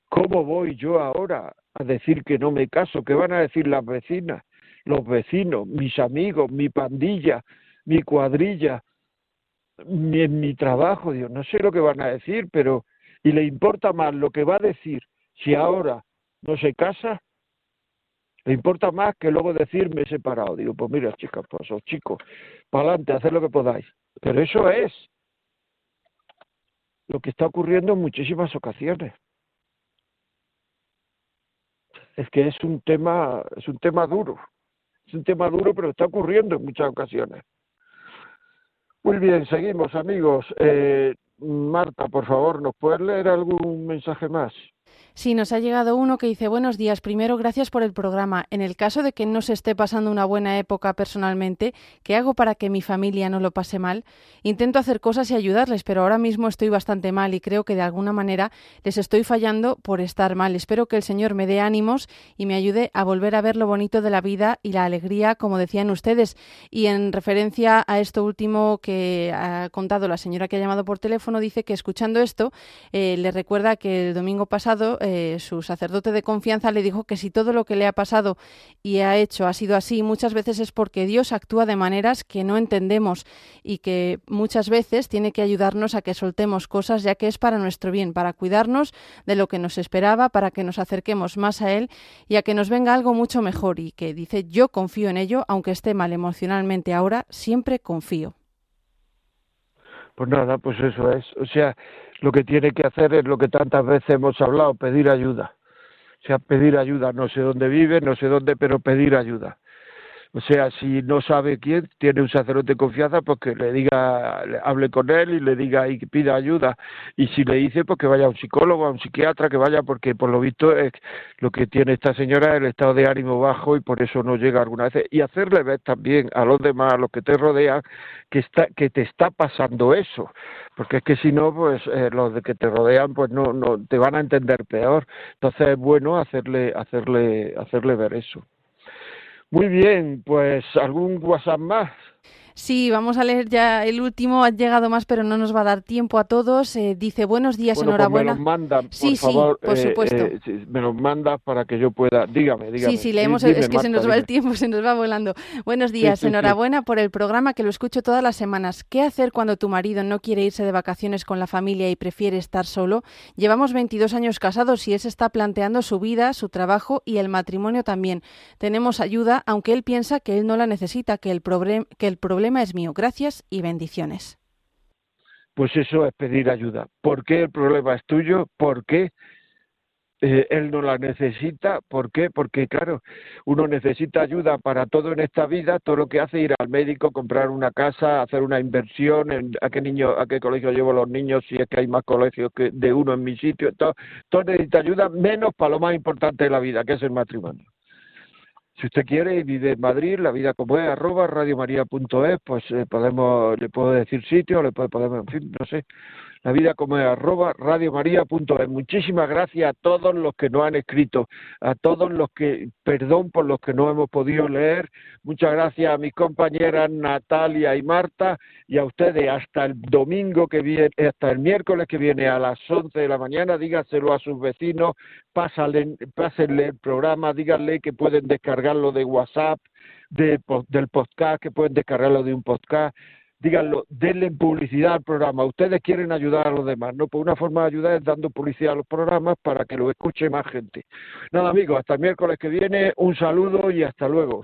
¿Cómo voy yo ahora a decir que no me caso? ¿Qué van a decir las vecinas, los vecinos, mis amigos, mi pandilla, mi cuadrilla, mi, mi trabajo? Dios, no sé lo que van a decir, pero y le importa más lo que va a decir si ahora no se casa, le importa más que luego decir me he separado. Digo, pues mira, chicas, pues os chicos, para adelante, haced lo que podáis. Pero eso es lo que está ocurriendo en muchísimas ocasiones. Es que es un tema, es un tema duro. Es un tema duro, pero está ocurriendo en muchas ocasiones. Muy bien, seguimos, amigos. Eh, Marta, por favor, ¿nos puedes leer algún mensaje más? Sí, nos ha llegado uno que dice buenos días. Primero, gracias por el programa. En el caso de que no se esté pasando una buena época personalmente, ¿qué hago para que mi familia no lo pase mal? Intento hacer cosas y ayudarles, pero ahora mismo estoy bastante mal y creo que de alguna manera les estoy fallando por estar mal. Espero que el Señor me dé ánimos y me ayude a volver a ver lo bonito de la vida y la alegría, como decían ustedes. Y en referencia a esto último que ha contado la señora que ha llamado por teléfono, dice que escuchando esto eh, le recuerda que el domingo pasado su sacerdote de confianza le dijo que si todo lo que le ha pasado y ha hecho ha sido así, muchas veces es porque Dios actúa de maneras que no entendemos y que muchas veces tiene que ayudarnos a que soltemos cosas ya que es para nuestro bien, para cuidarnos de lo que nos esperaba, para que nos acerquemos más a Él y a que nos venga algo mucho mejor y que dice yo confío en ello, aunque esté mal emocionalmente ahora, siempre confío. Pues nada, pues eso es. O sea, lo que tiene que hacer es lo que tantas veces hemos hablado, pedir ayuda. O sea, pedir ayuda. No sé dónde vive, no sé dónde, pero pedir ayuda. O sea, si no sabe quién, tiene un sacerdote de confianza, pues que le diga, le hable con él y le diga y pida ayuda. Y si le dice, pues que vaya a un psicólogo, a un psiquiatra, que vaya, porque por lo visto es lo que tiene esta señora el estado de ánimo bajo y por eso no llega alguna vez. Y hacerle ver también a los demás, a los que te rodean, que está, que te está pasando eso. Porque es que si no, pues eh, los de que te rodean, pues no, no, te van a entender peor. Entonces es bueno hacerle, hacerle, hacerle ver eso. Muy bien, pues algún WhatsApp más. Sí, vamos a leer ya el último. Ha llegado más, pero no nos va a dar tiempo a todos. Eh, dice buenos días, Bueno, pues enhorabuena. me los mandan, por Sí, sí, favor. por eh, supuesto. eh, sí, me los mandas para que yo pueda. Dígame, dígame. Sí, sí, leemos, Dime, es que se nos va el tiempo, se nos va volando. Buenos días, enhorabuena por el programa que lo escucho todas las semanas. ¿Qué hacer cuando tu marido no quiere irse de vacaciones con la familia y prefiere estar solo? Llevamos 22 años casados y él se está planteando su vida, su trabajo y el matrimonio también. Tenemos ayuda, aunque él piensa que él no la necesita, que el, que el problema es mío. Gracias y bendiciones. Pues eso es pedir ayuda. ¿Por qué el problema es tuyo? ¿Por qué eh, él no la necesita? ¿Por qué? Porque, claro, uno necesita ayuda para todo en esta vida, todo lo que hace ir al médico, comprar una casa, hacer una inversión, en a qué niño, a qué colegio llevo los niños, si es que hay más colegios que de uno en mi sitio, todo, todo necesita ayuda, menos para lo más importante de la vida, que es el matrimonio. Si usted quiere y vive en Madrid, la vida como es, arroba radiomaria.es, pues eh, podemos, le puedo decir sitio, le puede- podemos, en fin, no sé, la vida como es, arroba radiomaria.es. Muchísimas gracias a todos los que nos han escrito, a todos los que, perdón por los que no hemos podido leer, muchas gracias a mis compañeras Natalia y Marta y a ustedes hasta el domingo que viene, hasta el miércoles que viene a las 11 de la mañana, dígaselo a sus vecinos, pásale, pásenle el programa, díganle que pueden descargarlo de WhatsApp, de, del podcast, que pueden descargarlo de un podcast, díganlo, denle publicidad al programa. Ustedes quieren ayudar a los demás, ¿no? Pues una forma de ayudar es dando publicidad a los programas para que lo escuche más gente. Nada, amigos, hasta el miércoles que viene, un saludo y hasta luego.